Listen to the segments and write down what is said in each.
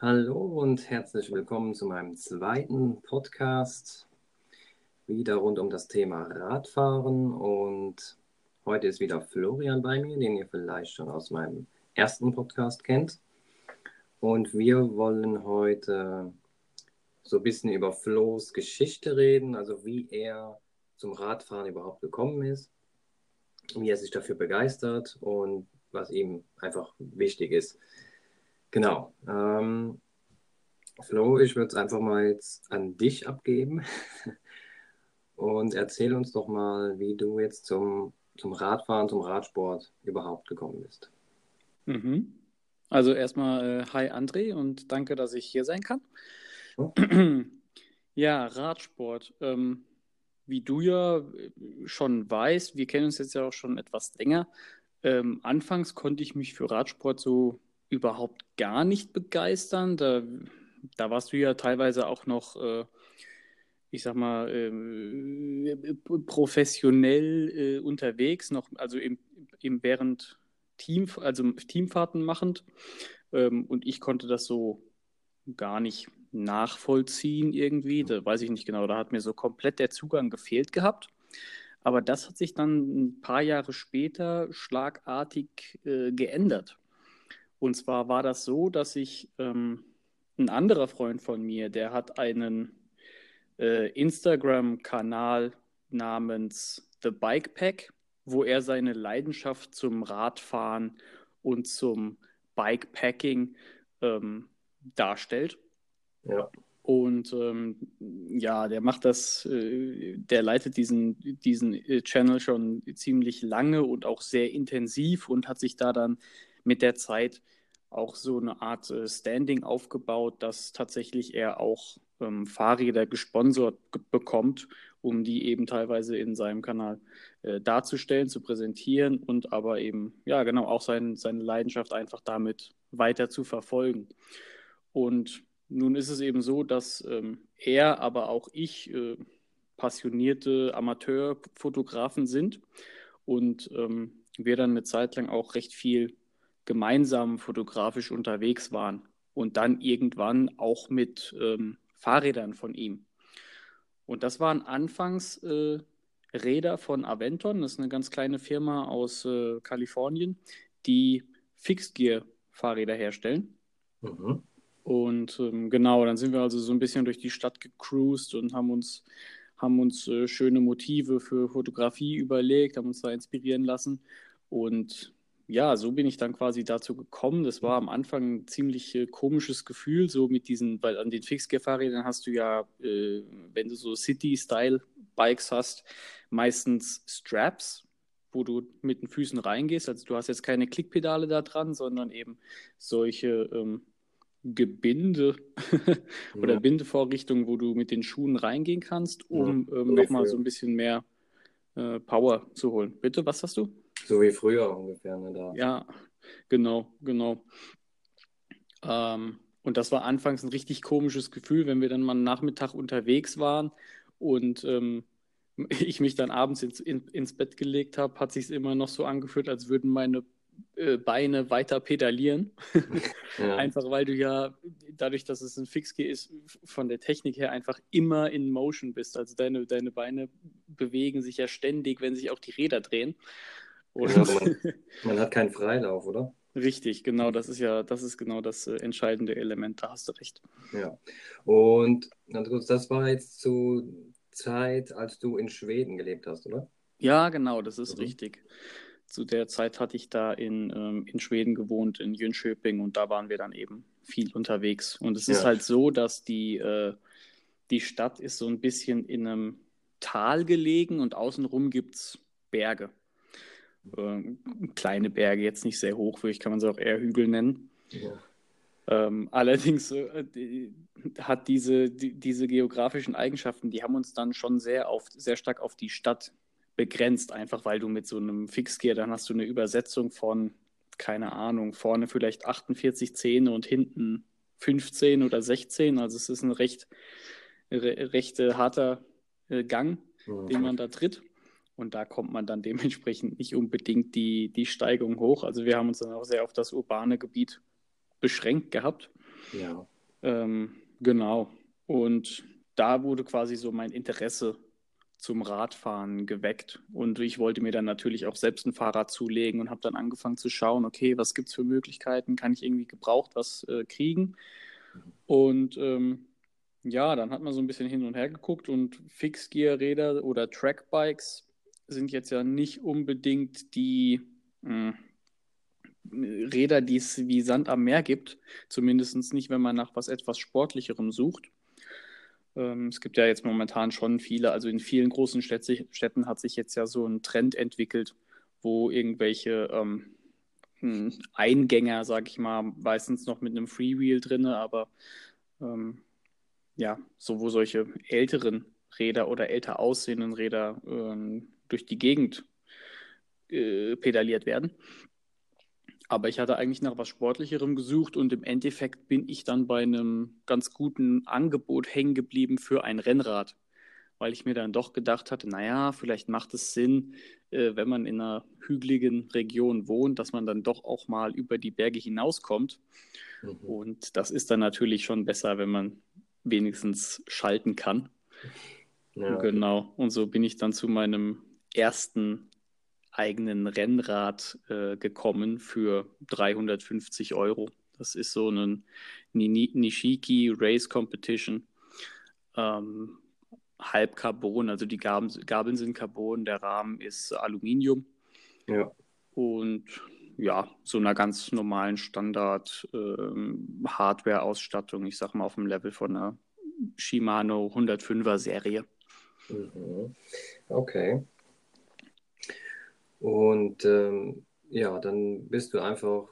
Hallo und herzlich willkommen zu meinem zweiten Podcast. Wieder rund um das Thema Radfahren. Und heute ist wieder Florian bei mir, den ihr vielleicht schon aus meinem ersten Podcast kennt. Und wir wollen heute so ein bisschen über Flo's Geschichte reden, also wie er zum Radfahren überhaupt gekommen ist, wie er sich dafür begeistert und was ihm einfach wichtig ist. Genau. Ähm, Flo, ich würde es einfach mal jetzt an dich abgeben und erzähl uns doch mal, wie du jetzt zum, zum Radfahren, zum Radsport überhaupt gekommen bist. Mhm. Also erstmal äh, hi André und danke, dass ich hier sein kann. Ja, Radsport. Ähm, wie du ja äh, schon weißt, wir kennen uns jetzt ja auch schon etwas länger. Ähm, anfangs konnte ich mich für Radsport so überhaupt gar nicht begeistern. Da, da warst du ja teilweise auch noch, äh, ich sag mal, äh, professionell äh, unterwegs, noch, also im, im während Team, also Teamfahrten machend. Ähm, und ich konnte das so gar nicht nachvollziehen irgendwie. Da weiß ich nicht genau. Da hat mir so komplett der Zugang gefehlt gehabt. Aber das hat sich dann ein paar Jahre später schlagartig äh, geändert. Und zwar war das so, dass ich ähm, ein anderer Freund von mir, der hat einen äh, Instagram-Kanal namens The Bike Pack, wo er seine Leidenschaft zum Radfahren und zum Bikepacking ähm, darstellt. Ja. Und ähm, ja, der macht das, äh, der leitet diesen, diesen äh, Channel schon ziemlich lange und auch sehr intensiv und hat sich da dann mit der Zeit auch so eine Art äh, Standing aufgebaut, dass tatsächlich er auch ähm, Fahrräder gesponsert bekommt, um die eben teilweise in seinem Kanal äh, darzustellen, zu präsentieren und aber eben, ja, genau, auch sein, seine Leidenschaft einfach damit weiter zu verfolgen. Und nun ist es eben so, dass ähm, er, aber auch ich äh, passionierte Amateurfotografen sind und ähm, wir dann eine Zeit lang auch recht viel gemeinsam fotografisch unterwegs waren und dann irgendwann auch mit ähm, Fahrrädern von ihm. Und das waren anfangs äh, Räder von Aventon, das ist eine ganz kleine Firma aus äh, Kalifornien, die Fixed Gear Fahrräder herstellen. Mhm. Und ähm, genau, dann sind wir also so ein bisschen durch die Stadt gecruised und haben uns, haben uns äh, schöne Motive für Fotografie überlegt, haben uns da inspirieren lassen. Und ja, so bin ich dann quasi dazu gekommen. Das war am Anfang ein ziemlich äh, komisches Gefühl, so mit diesen, weil an den Fixgear-Fahrrädern hast du ja, äh, wenn du so City-Style-Bikes hast, meistens Straps, wo du mit den Füßen reingehst. Also du hast jetzt keine Klickpedale da dran, sondern eben solche ähm, Gebinde oder ja. Bindevorrichtungen, wo du mit den Schuhen reingehen kannst, um ja, ähm, nochmal so ein bisschen mehr äh, Power zu holen. Bitte, was hast du? So wie früher ungefähr, ne? Da. Ja, genau, genau. Ähm, und das war anfangs ein richtig komisches Gefühl, wenn wir dann mal einen Nachmittag unterwegs waren und ähm, ich mich dann abends ins, in, ins Bett gelegt habe, hat sich immer noch so angefühlt, als würden meine äh, Beine weiter pedalieren. ja. Einfach weil du ja, dadurch, dass es ein Fixgear ist, von der Technik her einfach immer in Motion bist. Also deine, deine Beine bewegen sich ja ständig, wenn sich auch die Räder drehen. Ja, man, man, hat keinen Freilauf, oder? Richtig, genau, das ist ja, das ist genau das äh, entscheidende Element, da hast du recht. Ja. Und das war jetzt zur Zeit, als du in Schweden gelebt hast, oder? Ja, genau, das ist mhm. richtig. Zu der Zeit hatte ich da in, ähm, in Schweden gewohnt, in Jönköping, und da waren wir dann eben viel unterwegs. Und es ja. ist halt so, dass die, äh, die Stadt ist so ein bisschen in einem Tal gelegen und außenrum gibt es Berge. Äh, kleine Berge, jetzt nicht sehr hoch, vielleicht kann man sie auch eher Hügel nennen. Ja. Ähm, allerdings äh, die, hat diese, die, diese geografischen Eigenschaften, die haben uns dann schon sehr, auf, sehr stark auf die Stadt begrenzt, einfach weil du mit so einem Fixgear, dann hast du eine Übersetzung von, keine Ahnung, vorne vielleicht 48 Zähne und hinten 15 oder 16. Also es ist ein recht, re, recht harter äh, Gang, mhm. den man da tritt. Und da kommt man dann dementsprechend nicht unbedingt die, die Steigung hoch. Also wir haben uns dann auch sehr auf das urbane Gebiet beschränkt gehabt. Ja. Ähm, genau. Und da wurde quasi so mein Interesse zum Radfahren geweckt. Und ich wollte mir dann natürlich auch selbst ein Fahrrad zulegen und habe dann angefangen zu schauen, okay, was gibt es für Möglichkeiten? Kann ich irgendwie gebraucht was äh, kriegen? Und ähm, ja, dann hat man so ein bisschen hin und her geguckt und Fixgear-Räder oder Trackbikes sind jetzt ja nicht unbedingt die mh, hm, Räder, die es wie Sand am Meer gibt. Zumindest nicht, wenn man nach was etwas Sportlicherem sucht. Ähm, es gibt ja jetzt momentan schon viele, also in vielen großen Städte, Städten hat sich jetzt ja so ein Trend entwickelt, wo irgendwelche ähm, hm, Eingänger, sag ich mal, meistens noch mit einem Freewheel drin, aber ähm, ja, so wo solche älteren Räder oder älter aussehenden Räder ähm, durch die Gegend äh, pedaliert werden. Aber ich hatte eigentlich nach was Sportlicherem gesucht und im Endeffekt bin ich dann bei einem ganz guten Angebot hängen geblieben für ein Rennrad, weil ich mir dann doch gedacht hatte, naja, vielleicht macht es Sinn, äh, wenn man in einer hügeligen Region wohnt, dass man dann doch auch mal über die Berge hinauskommt. Mhm. Und das ist dann natürlich schon besser, wenn man wenigstens schalten kann. Ja. Genau. Und so bin ich dann zu meinem ersten eigenen Rennrad äh, gekommen für 350 Euro. Das ist so ein Nishiki Race Competition. Ähm, halb Carbon, also die Gabeln, Gabeln sind Carbon, der Rahmen ist Aluminium. Ja. Und ja, so einer ganz normalen Standard ähm, Hardware-Ausstattung, ich sag mal auf dem Level von einer Shimano 105er Serie. Mhm. Okay. Und ähm, ja, dann bist du einfach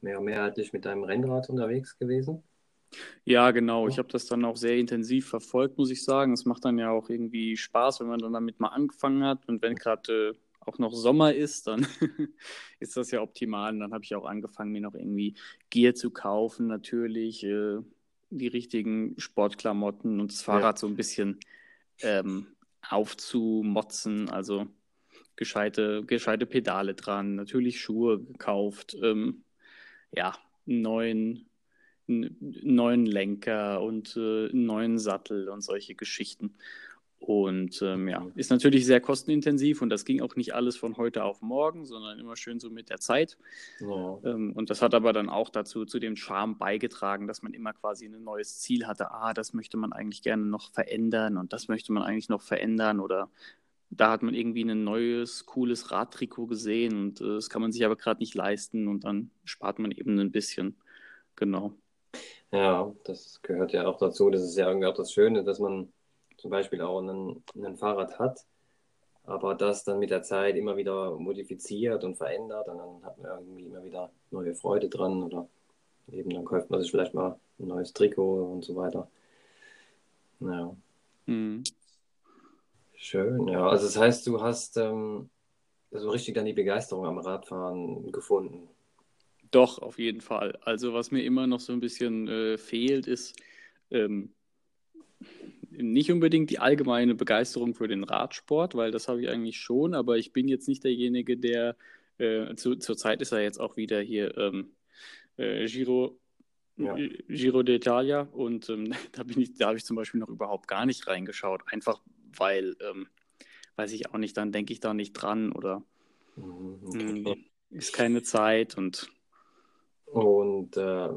mehr mehrheitlich mit deinem Rennrad unterwegs gewesen. Ja, genau. Ich habe das dann auch sehr intensiv verfolgt, muss ich sagen. Es macht dann ja auch irgendwie Spaß, wenn man dann damit mal angefangen hat. Und wenn gerade äh, auch noch Sommer ist, dann ist das ja optimal. Und dann habe ich auch angefangen, mir noch irgendwie Gear zu kaufen, natürlich, äh, die richtigen Sportklamotten und das Fahrrad ja. so ein bisschen ähm, aufzumotzen. Also gescheite, gescheite Pedale dran, natürlich Schuhe gekauft, ähm, ja, einen neuen, neuen Lenker und äh, einen neuen Sattel und solche Geschichten. Und ähm, ja, ist natürlich sehr kostenintensiv und das ging auch nicht alles von heute auf morgen, sondern immer schön so mit der Zeit. Ja. Ähm, und das hat aber dann auch dazu, zu dem Charme beigetragen, dass man immer quasi ein neues Ziel hatte. Ah, das möchte man eigentlich gerne noch verändern und das möchte man eigentlich noch verändern oder da hat man irgendwie ein neues, cooles Radtrikot gesehen und äh, das kann man sich aber gerade nicht leisten und dann spart man eben ein bisschen. Genau. Ja, das gehört ja auch dazu. Das ist ja irgendwie auch das Schöne, dass man zum Beispiel auch ein Fahrrad hat, aber das dann mit der Zeit immer wieder modifiziert und verändert und dann hat man irgendwie immer wieder neue Freude dran oder eben dann kauft man sich vielleicht mal ein neues Trikot und so weiter. Ja. Mhm. Schön, ja. Also das heißt, du hast ähm, so richtig dann die Begeisterung am Radfahren gefunden. Doch, auf jeden Fall. Also was mir immer noch so ein bisschen äh, fehlt, ist ähm, nicht unbedingt die allgemeine Begeisterung für den Radsport, weil das habe ich eigentlich schon, aber ich bin jetzt nicht derjenige, der äh, zu, zurzeit ist er jetzt auch wieder hier ähm, äh, Giro ja. Giro d'Italia und ähm, da bin ich, da habe ich zum Beispiel noch überhaupt gar nicht reingeschaut, einfach weil, ähm, weiß ich auch nicht, dann denke ich da nicht dran oder mhm, okay. ist keine Zeit und. Und äh,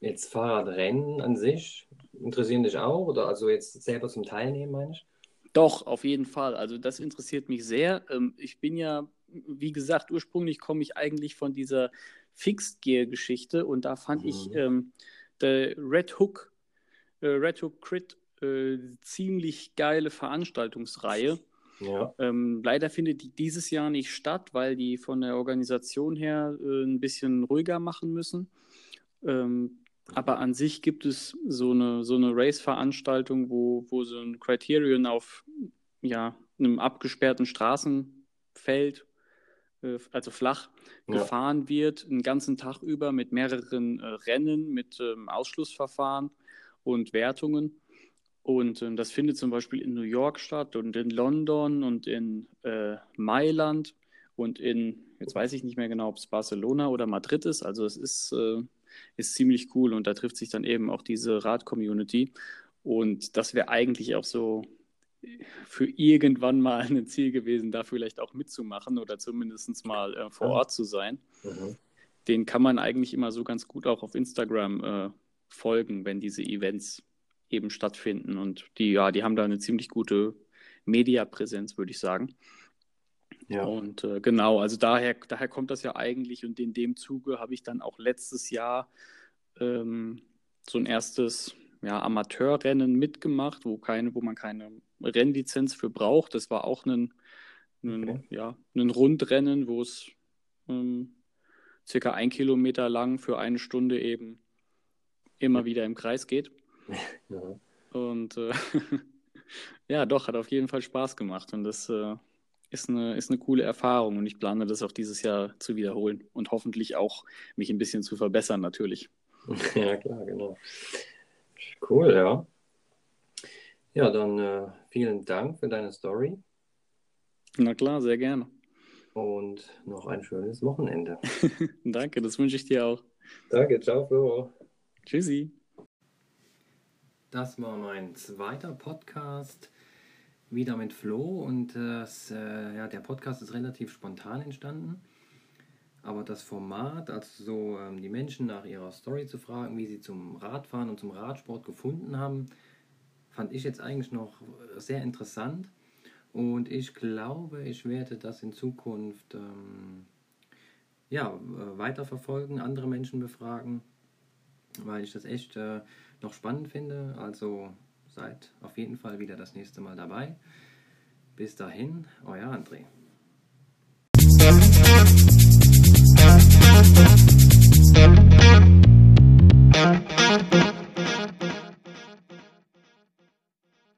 jetzt Fahrradrennen an sich interessieren dich auch oder also jetzt selber zum Teilnehmen, meine ich? Doch, auf jeden Fall. Also das interessiert mich sehr. Ähm, ich bin ja, wie gesagt, ursprünglich komme ich eigentlich von dieser Fixed Gear Geschichte und da fand mhm. ich ähm, der Red Hook, äh, Red Hook Crit äh, ziemlich geile Veranstaltungsreihe. Ja. Ähm, leider findet die dieses Jahr nicht statt, weil die von der Organisation her äh, ein bisschen ruhiger machen müssen. Ähm, aber an sich gibt es so eine, so eine Race-Veranstaltung, wo, wo so ein Criterion auf ja, einem abgesperrten Straßenfeld, äh, also flach, ja. gefahren wird, einen ganzen Tag über mit mehreren äh, Rennen, mit ähm, Ausschlussverfahren und Wertungen. Und äh, das findet zum Beispiel in New York statt und in London und in äh, Mailand und in, jetzt weiß ich nicht mehr genau, ob es Barcelona oder Madrid ist. Also es ist, äh, ist ziemlich cool und da trifft sich dann eben auch diese Rad-Community. Und das wäre eigentlich auch so für irgendwann mal ein Ziel gewesen, da vielleicht auch mitzumachen oder zumindest mal äh, vor Ort zu sein. Mhm. Den kann man eigentlich immer so ganz gut auch auf Instagram äh, folgen, wenn diese Events eben stattfinden. Und die, ja, die haben da eine ziemlich gute Mediapräsenz, würde ich sagen. Ja. Und äh, genau, also daher, daher kommt das ja eigentlich. Und in dem Zuge habe ich dann auch letztes Jahr ähm, so ein erstes ja, Amateurrennen mitgemacht, wo, keine, wo man keine Rennlizenz für braucht. Das war auch ein, ein, okay. ja, ein Rundrennen, wo es ähm, circa ein Kilometer lang für eine Stunde eben immer wieder im Kreis geht. Ja. Und äh, ja, doch, hat auf jeden Fall Spaß gemacht und das äh, ist, eine, ist eine coole Erfahrung und ich plane das auch dieses Jahr zu wiederholen und hoffentlich auch mich ein bisschen zu verbessern natürlich. Ja, klar, genau. Cool, ja. Ja, dann äh, vielen Dank für deine Story. Na klar, sehr gerne. Und noch ein schönes Wochenende. Danke, das wünsche ich dir auch. Danke, ciao, Flo. Tschüssi. Das war mein zweiter Podcast wieder mit Flo und das, äh, ja, der Podcast ist relativ spontan entstanden. Aber das Format, also so ähm, die Menschen nach ihrer Story zu fragen, wie sie zum Radfahren und zum Radsport gefunden haben, fand ich jetzt eigentlich noch sehr interessant. Und ich glaube, ich werde das in Zukunft ähm, ja, äh, weiterverfolgen, andere Menschen befragen, weil ich das echt äh, noch spannend finde. Also seid auf jeden Fall wieder das nächste Mal dabei. Bis dahin, euer André.